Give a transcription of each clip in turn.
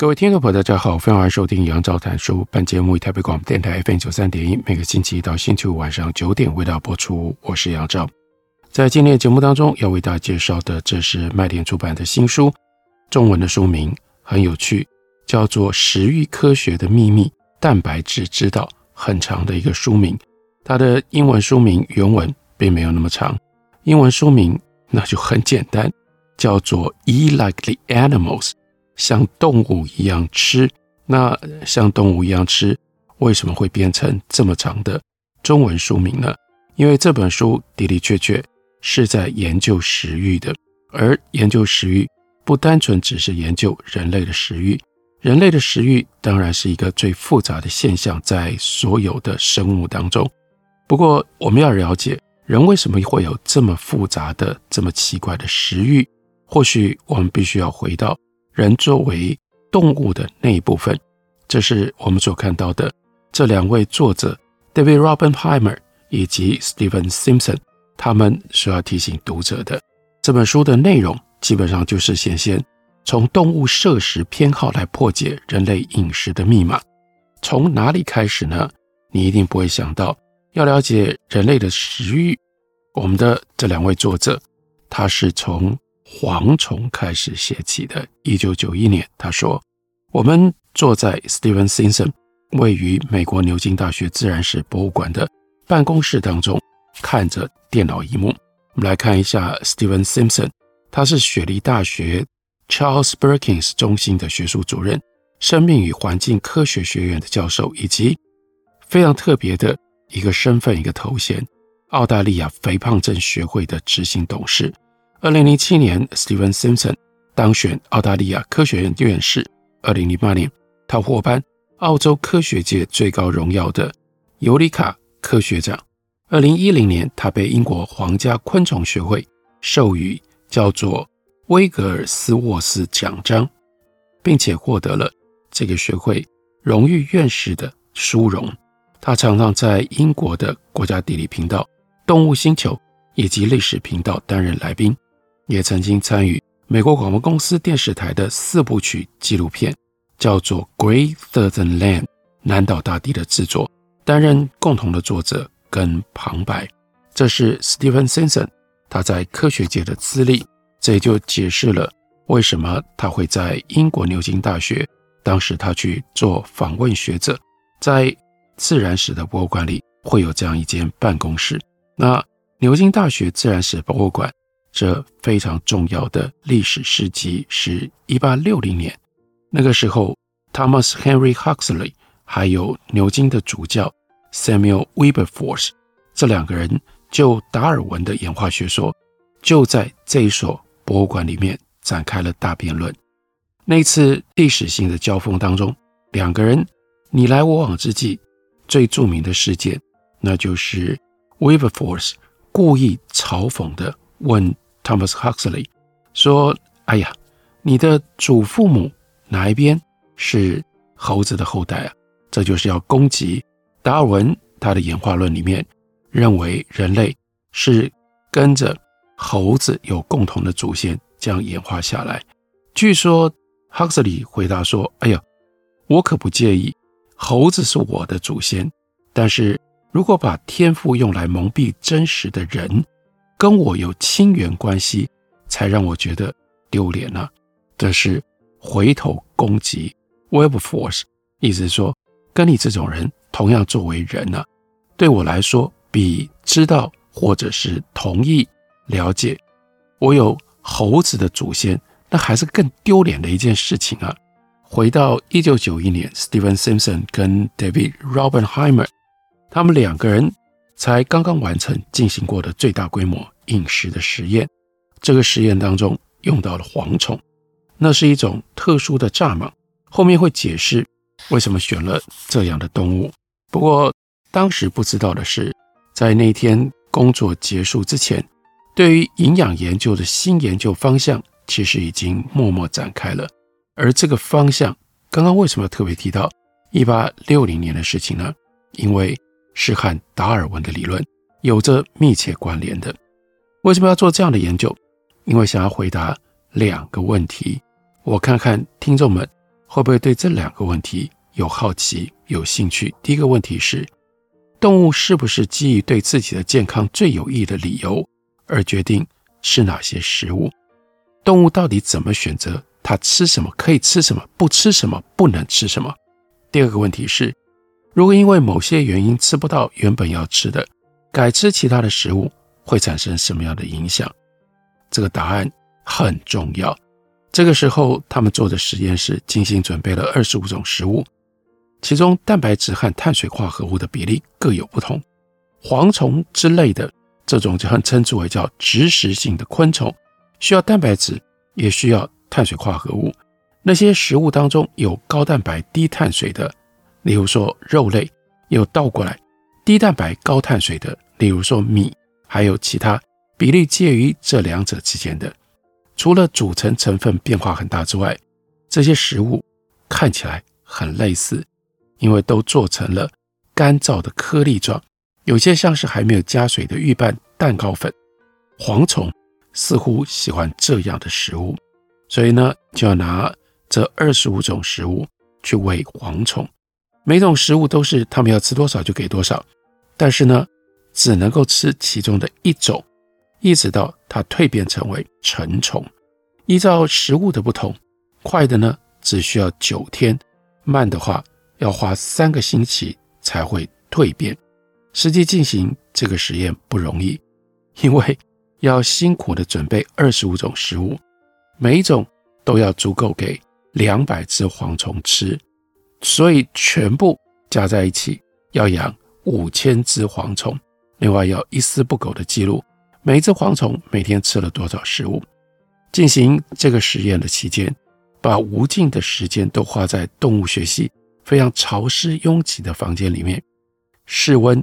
各位听众朋友，大家好，欢迎收听杨照谈书。本节目以台北广播电台 FM 九三点一，每个星期一到星期五晚上九点为大家播出。我是杨照。在今天的节目当中，要为大家介绍的，这是麦田出版的新书，中文的书名很有趣，叫做《食欲科学的秘密：蛋白质之道》，很长的一个书名。它的英文书名原文并没有那么长，英文书名那就很简单，叫做《E Like the Animals》。像动物一样吃，那像动物一样吃，为什么会变成这么长的中文书名呢？因为这本书的的确确是在研究食欲的，而研究食欲不单纯只是研究人类的食欲，人类的食欲当然是一个最复杂的现象，在所有的生物当中。不过，我们要了解人为什么会有这么复杂的、这么奇怪的食欲，或许我们必须要回到。人作为动物的那一部分，这是我们所看到的这两位作者 David Robinheimer 以及 Stephen Simpson，他们所要提醒读者的这本书的内容，基本上就是显现从动物摄食偏好来破解人类饮食的密码。从哪里开始呢？你一定不会想到，要了解人类的食欲，我们的这两位作者，他是从。蝗虫开始写起的。一九九一年，他说：“我们坐在 Steven Simpson 位于美国牛津大学自然史博物馆的办公室当中，看着电脑一幕。我们来看一下 Steven Simpson，他是雪梨大学 Charles Perkins 中心的学术主任，生命与环境科学学院的教授，以及非常特别的一个身份、一个头衔——澳大利亚肥胖症学会的执行董事。”二零零七年，Steven Simpson 当选澳大利亚科学院院士。二零零八年，他获颁澳洲科学界最高荣耀的尤里卡科学奖。二零一零年，他被英国皇家昆虫学会授予叫做威格尔斯沃斯奖章，并且获得了这个学会荣誉院士的殊荣。他常常在英国的国家地理频道、动物星球以及历史频道担任来宾。也曾经参与美国广播公司电视台的四部曲纪录片，叫做《Great Southern Land》南岛大地的制作，担任共同的作者跟旁白。这是 Steven Simpson 他在科学界的资历，这也就解释了为什么他会在英国牛津大学，当时他去做访问学者，在自然史的博物馆里会有这样一间办公室。那牛津大学自然史博物馆。这非常重要的历史事迹是1860年，那个时候，Thomas Henry Huxley 还有牛津的主教 Samuel Wilberforce 这两个人就达尔文的演化学说，就在这一所博物馆里面展开了大辩论。那次历史性的交锋当中，两个人你来我往之际，最著名的事件，那就是 Wilberforce 故意嘲讽的。问 Thomas Huxley 说：“哎呀，你的祖父母哪一边是猴子的后代啊？”这就是要攻击达尔文他的演化论里面认为人类是跟着猴子有共同的祖先这样演化下来。据说 Huxley 回答说：“哎呀，我可不介意，猴子是我的祖先，但是如果把天赋用来蒙蔽真实的人。”跟我有亲缘关系，才让我觉得丢脸呢。这是回头攻击 Web Force，意思是说，跟你这种人同样作为人呢，对我来说，比知道或者是同意了解我有猴子的祖先，那还是更丢脸的一件事情啊。回到一九九一年，Steven Simpson 跟 David Robbenheimer，他们两个人。才刚刚完成进行过的最大规模饮食的实验，这个实验当中用到了蝗虫，那是一种特殊的蚱蜢。后面会解释为什么选了这样的动物。不过当时不知道的是，在那天工作结束之前，对于营养研究的新研究方向，其实已经默默展开了。而这个方向，刚刚为什么特别提到一八六零年的事情呢？因为是和达尔文的理论有着密切关联的。为什么要做这样的研究？因为想要回答两个问题。我看看听众们会不会对这两个问题有好奇、有兴趣。第一个问题是：动物是不是基于对自己的健康最有益的理由而决定吃哪些食物？动物到底怎么选择？它吃什么可以吃什么，不吃什么不能吃什么？第二个问题是：如果因为某些原因吃不到原本要吃的，改吃其他的食物，会产生什么样的影响？这个答案很重要。这个时候，他们做的实验是精心准备了二十五种食物，其中蛋白质和碳水化合物的比例各有不同。蝗虫之类的这种就很称之为叫植食性的昆虫，需要蛋白质，也需要。碳水化合物，那些食物当中有高蛋白低碳水的，例如说肉类；又倒过来低蛋白高碳水的，例如说米；还有其他比例介于这两者之间的。除了组成成分变化很大之外，这些食物看起来很类似，因为都做成了干燥的颗粒状，有些像是还没有加水的预拌蛋糕粉。蝗虫似乎喜欢这样的食物。所以呢，就要拿这二十五种食物去喂蝗虫，每种食物都是他们要吃多少就给多少，但是呢，只能够吃其中的一种，一直到它蜕变成为成虫。依照食物的不同，快的呢只需要九天，慢的话要花三个星期才会蜕变。实际进行这个实验不容易，因为要辛苦的准备二十五种食物。每一种都要足够给两百只蝗虫吃，所以全部加在一起要养五千只蝗虫。另外要一丝不苟地记录每一只蝗虫每天吃了多少食物。进行这个实验的期间，把无尽的时间都花在动物学系非常潮湿拥挤的房间里面，室温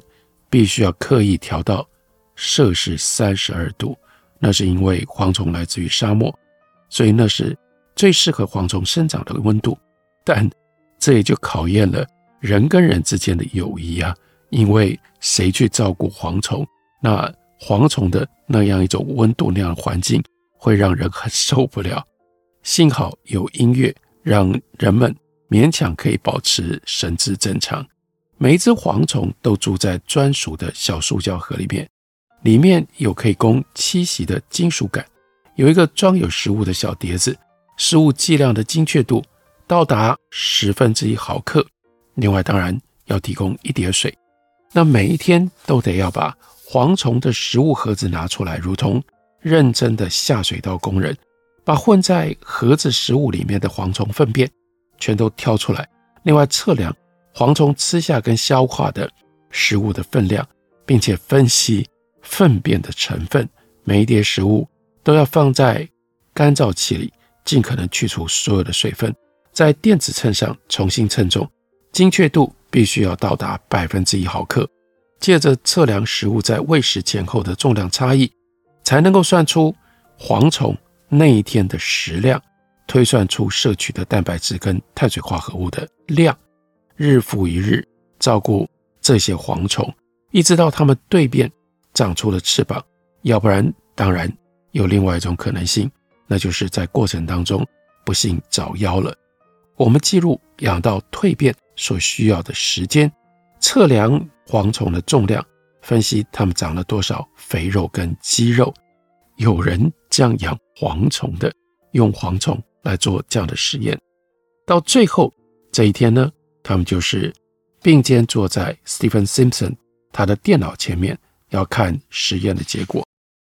必须要刻意调到摄氏三十二度。那是因为蝗虫来自于沙漠。所以那是最适合蝗虫生长的温度，但这也就考验了人跟人之间的友谊啊！因为谁去照顾蝗虫，那蝗虫的那样一种温度、那样的环境，会让人很受不了。幸好有音乐，让人们勉强可以保持神志正常。每一只蝗虫都住在专属的小塑胶盒里面，里面有可以供栖息的金属杆。有一个装有食物的小碟子，食物剂量的精确度到达十分之一毫克。另外，当然要提供一碟水。那每一天都得要把蝗虫的食物盒子拿出来，如同认真的下水道工人，把混在盒子食物里面的蝗虫粪便全都挑出来。另外，测量蝗虫吃下跟消化的食物的分量，并且分析粪便的成分。每一碟食物。都要放在干燥器里，尽可能去除所有的水分，在电子秤上重新称重，精确度必须要到达百分之一毫克。借着测量食物在喂食前后的重量差异，才能够算出蝗虫那一天的食量，推算出摄取的蛋白质跟碳水化合物的量。日复一日照顾这些蝗虫，一直到它们蜕变长出了翅膀，要不然当然。有另外一种可能性，那就是在过程当中不幸早夭了。我们记录养到蜕变所需要的时间，测量蝗虫的重量，分析它们长了多少肥肉跟肌肉。有人这样养蝗虫的，用蝗虫来做这样的实验。到最后这一天呢，他们就是并肩坐在 Stephen Simpson 他的电脑前面，要看实验的结果。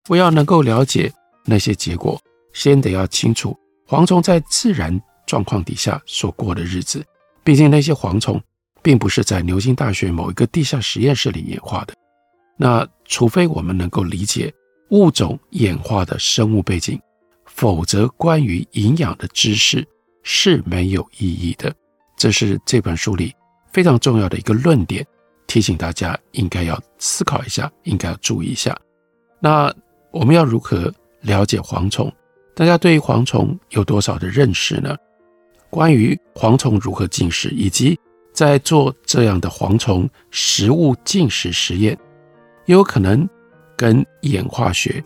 我要能够了解那些结果，先得要清楚蝗虫在自然状况底下所过的日子。毕竟那些蝗虫并不是在牛津大学某一个地下实验室里演化的。那除非我们能够理解物种演化的生物背景，否则关于营养的知识是没有意义的。这是这本书里非常重要的一个论点，提醒大家应该要思考一下，应该要注意一下。那我们要如何了解蝗虫？大家对于蝗虫有多少的认识呢？关于蝗虫如何进食，以及在做这样的蝗虫食物进食实验，也有可能跟演化学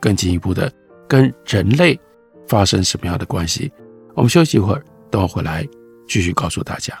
更进一步的跟人类发生什么样的关系？我们休息一会儿，等我回来继续告诉大家。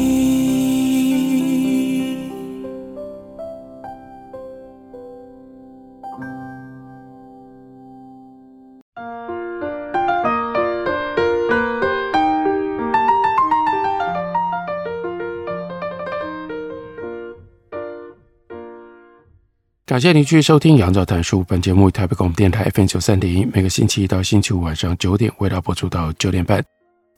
感谢您继续收听《杨照谈书》。本节目台北广播电台 FM 九三点一，每个星期一到星期五晚上九点为大家播出到九点半。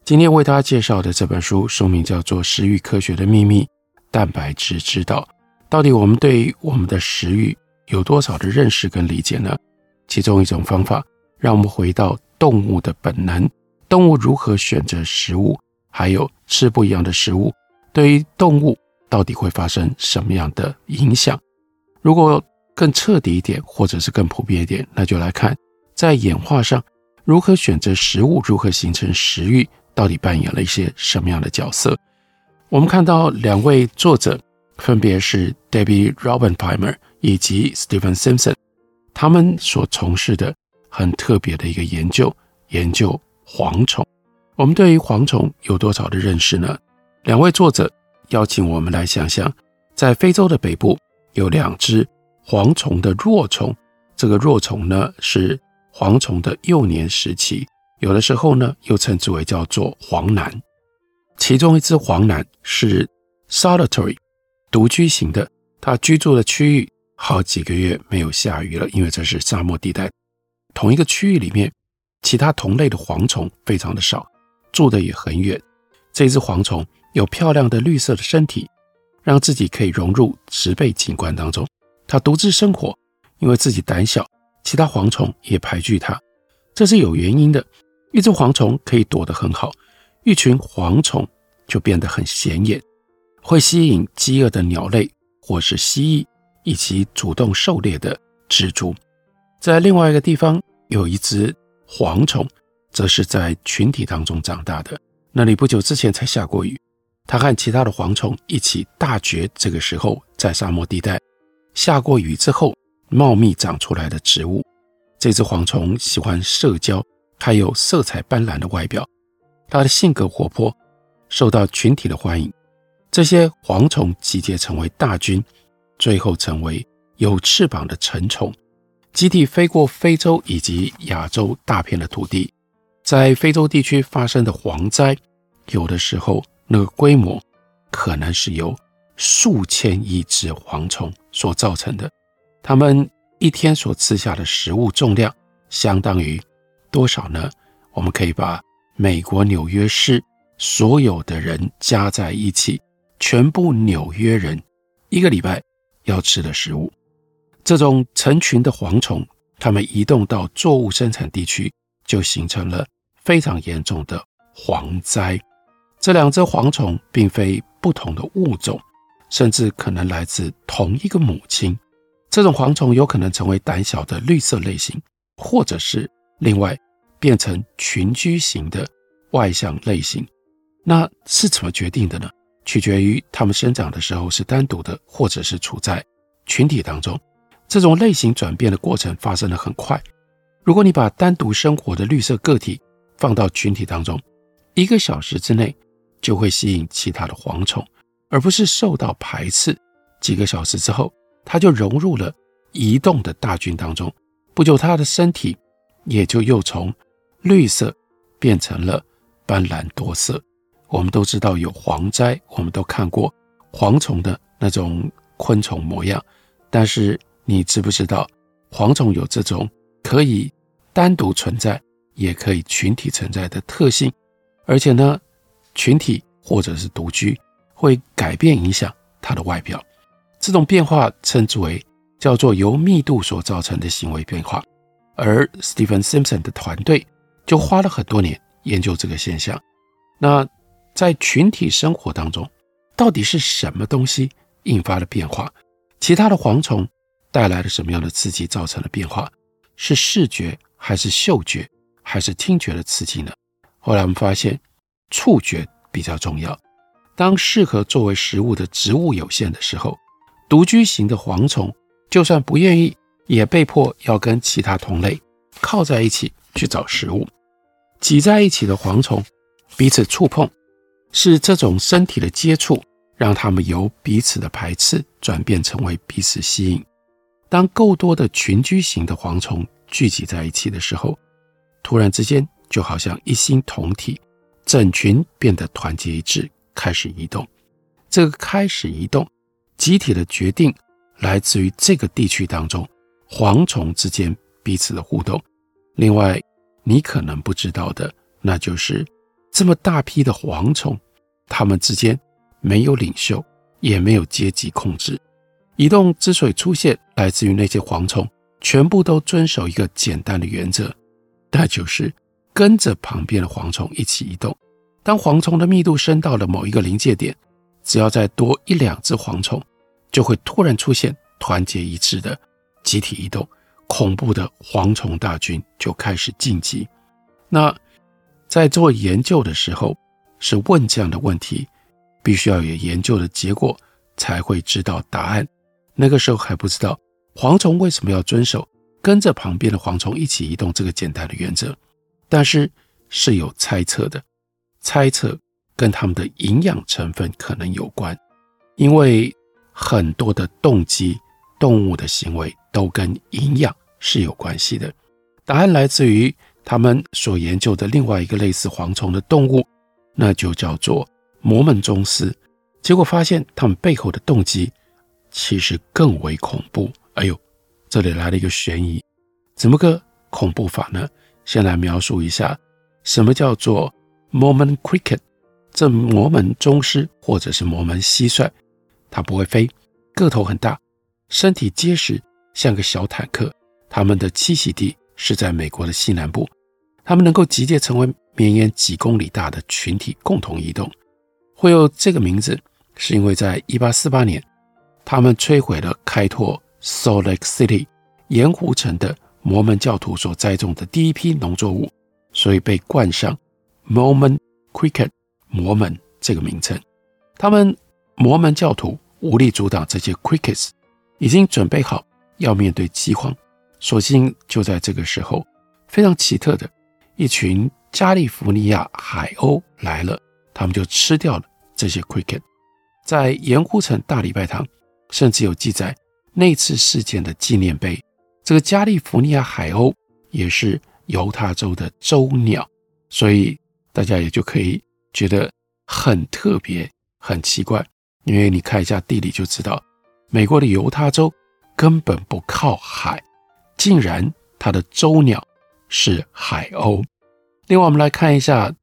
今天为大家介绍的这本书，书名叫做《食欲科学的秘密：蛋白质之道》。到底我们对于我们的食欲有多少的认识跟理解呢？其中一种方法，让我们回到动物的本能：动物如何选择食物，还有吃不一样的食物，对于动物到底会发生什么样的影响？如果更彻底一点，或者是更普遍一点，那就来看在演化上如何选择食物，如何形成食欲，到底扮演了一些什么样的角色？我们看到两位作者分别是 Debbie r o b i n p i m e r 以及 Stephen Simpson，他们所从事的很特别的一个研究，研究蝗虫。我们对于蝗虫有多少的认识呢？两位作者邀请我们来想象，在非洲的北部有两只。蝗虫的若虫，这个若虫呢是蝗虫的幼年时期，有的时候呢又称之为叫做蝗男。其中一只蝗男是 solitary 独居型的，它居住的区域好几个月没有下雨了，因为这是沙漠地带。同一个区域里面，其他同类的蝗虫非常的少，住的也很远。这只蝗虫有漂亮的绿色的身体，让自己可以融入植被景观当中。它独自生活，因为自己胆小，其他蝗虫也排拒它。这是有原因的。一只蝗虫可以躲得很好，一群蝗虫就变得很显眼，会吸引饥饿的鸟类或是蜥蜴，以及主动狩猎的蜘蛛。在另外一个地方，有一只蝗虫，则是在群体当中长大的。那里不久之前才下过雨，它和其他的蝗虫一起大绝。这个时候，在沙漠地带。下过雨之后，茂密长出来的植物。这只蝗虫喜欢社交，它有色彩斑斓的外表，它的性格活泼，受到群体的欢迎。这些蝗虫集结成为大军，最后成为有翅膀的成虫，集体飞过非洲以及亚洲大片的土地。在非洲地区发生的蝗灾，有的时候那个规模可能是由数千亿只蝗虫所造成的。它们一天所吃下的食物重量相当于多少呢？我们可以把美国纽约市所有的人加在一起，全部纽约人一个礼拜要吃的食物。这种成群的蝗虫，它们移动到作物生产地区，就形成了非常严重的蝗灾。这两只蝗虫并非不同的物种，甚至可能来自同一个母亲。这种蝗虫有可能成为胆小的绿色类型，或者是另外变成群居型的外向类型。那是怎么决定的呢？取决于它们生长的时候是单独的，或者是处在群体当中。这种类型转变的过程发生的很快。如果你把单独生活的绿色个体放到群体当中，一个小时之内就会吸引其他的蝗虫，而不是受到排斥。几个小时之后，它就融入了移动的大军当中，不久，它的身体也就又从绿色变成了斑斓多色。我们都知道有蝗灾，我们都看过蝗虫的那种昆虫模样，但是你知不知道，蝗虫有这种可以单独存在，也可以群体存在的特性，而且呢，群体或者是独居会改变影响它的外表。这种变化称之为叫做由密度所造成的行为变化，而 Stephen Simpson 的团队就花了很多年研究这个现象。那在群体生活当中，到底是什么东西引发了变化？其他的蝗虫带来了什么样的刺激造成了变化？是视觉还是嗅觉还是听觉的刺激呢？后来我们发现触觉比较重要。当适合作为食物的植物有限的时候，独居型的蝗虫，就算不愿意，也被迫要跟其他同类靠在一起去找食物。挤在一起的蝗虫彼此触碰，是这种身体的接触，让它们由彼此的排斥转变成为彼此吸引。当够多的群居型的蝗虫聚集在一起的时候，突然之间就好像一心同体，整群变得团结一致，开始移动。这个开始移动。集体的决定来自于这个地区当中蝗虫之间彼此的互动。另外，你可能不知道的，那就是这么大批的蝗虫，它们之间没有领袖，也没有阶级控制。移动之所以出现，来自于那些蝗虫全部都遵守一个简单的原则，那就是跟着旁边的蝗虫一起移动。当蝗虫的密度升到了某一个临界点。只要再多一两只蝗虫，就会突然出现团结一致的集体移动，恐怖的蝗虫大军就开始进击。那在做研究的时候，是问这样的问题，必须要有研究的结果才会知道答案。那个时候还不知道蝗虫为什么要遵守跟着旁边的蝗虫一起移动这个简单的原则，但是是有猜测的，猜测。跟它们的营养成分可能有关，因为很多的动机、动物的行为都跟营养是有关系的。答案来自于他们所研究的另外一个类似蝗虫的动物，那就叫做摩门棕丝。结果发现，他们背后的动机其实更为恐怖。哎呦，这里来了一个悬疑，怎么个恐怖法呢？先来描述一下什么叫做 Mormon cricket。这摩门宗师或者是摩门蟋蟀，它不会飞，个头很大，身体结实，像个小坦克。它们的栖息地是在美国的西南部。它们能够集结成为绵延几公里大的群体，共同移动。会有这个名字，是因为在1848年，他们摧毁了开拓 Salt Lake City 盐湖城的摩门教徒所栽种的第一批农作物，所以被冠上 Mormon Cricket。摩门这个名称，他们摩门教徒无力阻挡这些 crickets，已经准备好要面对饥荒。所幸就在这个时候，非常奇特的一群加利福尼亚海鸥来了，他们就吃掉了这些 cricket。在盐湖城大礼拜堂，甚至有记载那次事件的纪念碑。这个加利福尼亚海鸥也是犹他州的州鸟，所以大家也就可以。觉得很特别，很奇怪，因为你看一下地理就知道，美国的犹他州根本不靠海，竟然它的州鸟是海鸥。另外，我们来看一下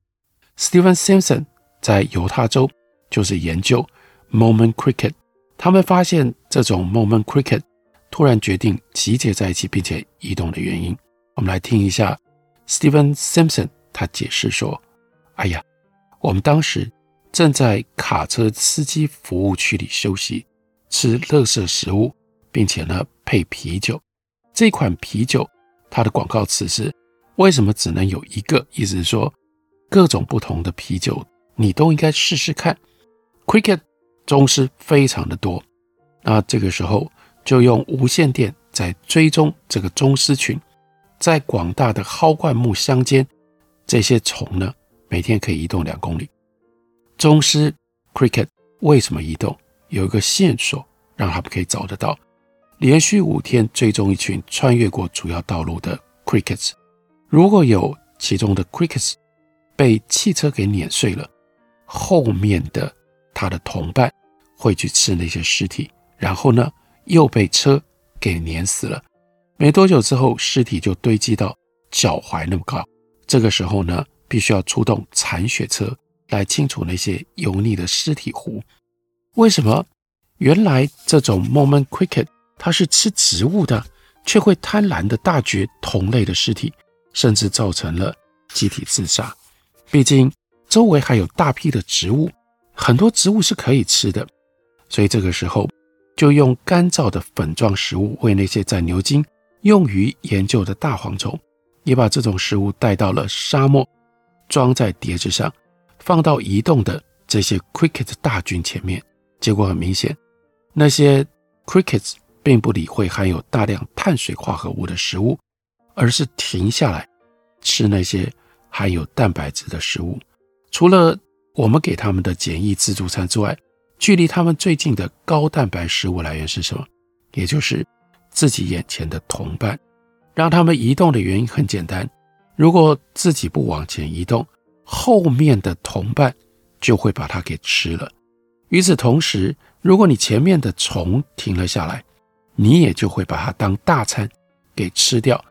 Steven Simpson 在犹他州就是研究 Moment Cricket，他们发现这种 Moment Cricket 突然决定集结在一起并且移动的原因。我们来听一下 Steven Simpson 他解释说：“哎呀，我们当时。”正在卡车司机服务区里休息，吃垃圾食物，并且呢配啤酒。这款啤酒它的广告词是：为什么只能有一个？意思是说，各种不同的啤酒你都应该试试看。Cricket 宗师非常的多，那这个时候就用无线电在追踪这个宗师群，在广大的蒿灌木乡间，这些虫呢每天可以移动两公里。宗师 Cricket 为什么移动？有一个线索让他们可以找得到。连续五天追踪一群穿越过主要道路的 Crickets，如果有其中的 Crickets 被汽车给碾碎了，后面的他的同伴会去吃那些尸体，然后呢又被车给碾死了。没多久之后，尸体就堆积到脚踝那么高。这个时候呢，必须要出动铲雪车。来清除那些油腻的尸体糊。为什么原来这种 moment Cricket 它是吃植物的，却会贪婪的大嚼同类的尸体，甚至造成了集体自杀？毕竟周围还有大批的植物，很多植物是可以吃的，所以这个时候就用干燥的粉状食物喂那些在牛津用于研究的大蝗虫，也把这种食物带到了沙漠，装在碟子上。放到移动的这些 cricket 大军前面，结果很明显，那些 crickets 并不理会含有大量碳水化合物的食物，而是停下来吃那些含有蛋白质的食物。除了我们给他们的简易自助餐之外，距离他们最近的高蛋白食物来源是什么？也就是自己眼前的同伴。让他们移动的原因很简单，如果自己不往前移动。后面的同伴就会把它给吃了。与此同时，如果你前面的虫停了下来，你也就会把它当大餐给吃掉。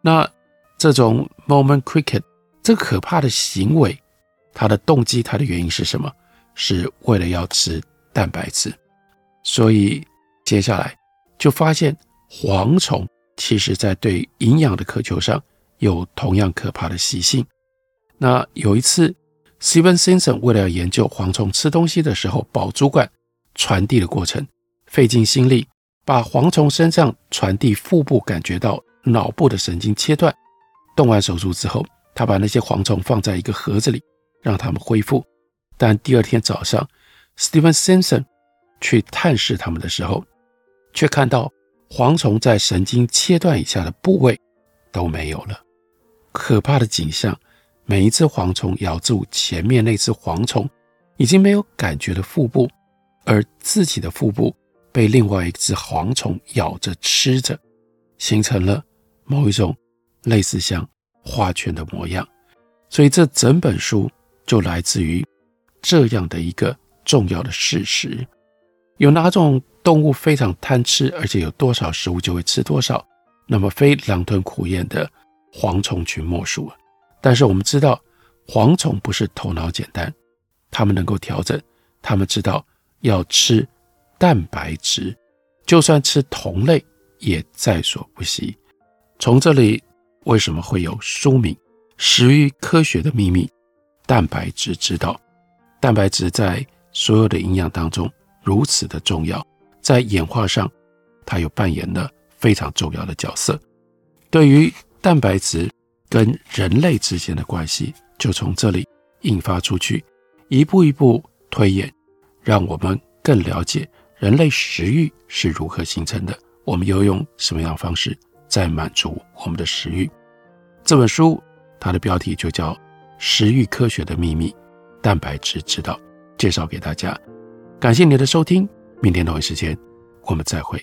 那这种 “moment Cricket 这可怕的行为，它的动机、它的原因是什么？是为了要吃蛋白质。所以接下来就发现蝗虫其实在对营养的渴求上有同样可怕的习性。那有一次，Steven Simpson 为了要研究蝗虫吃东西的时候，宝珠冠传递的过程，费尽心力把蝗虫身上传递腹部感觉到脑部的神经切断。动完手术之后，他把那些蝗虫放在一个盒子里，让它们恢复。但第二天早上，Steven Simpson 去探视它们的时候，却看到蝗虫在神经切断以下的部位都没有了。可怕的景象。每一只蝗虫咬住前面那只蝗虫已经没有感觉的腹部，而自己的腹部被另外一只蝗虫咬着吃着，形成了某一种类似像花圈的模样。所以这整本书就来自于这样的一个重要的事实：有哪种动物非常贪吃，而且有多少食物就会吃多少，那么非狼吞虎咽的蝗虫群莫属。但是我们知道，蝗虫不是头脑简单，它们能够调整，它们知道要吃蛋白质，就算吃同类也在所不惜。从这里，为什么会有书名《食欲科学的秘密：蛋白质之道》？蛋白质在所有的营养当中如此的重要，在演化上，它又扮演了非常重要的角色。对于蛋白质。跟人类之间的关系就从这里引发出去，一步一步推演，让我们更了解人类食欲是如何形成的，我们又用什么样方式在满足我们的食欲。这本书它的标题就叫《食欲科学的秘密：蛋白质之道》，介绍给大家。感谢您的收听，明天同一时间我们再会。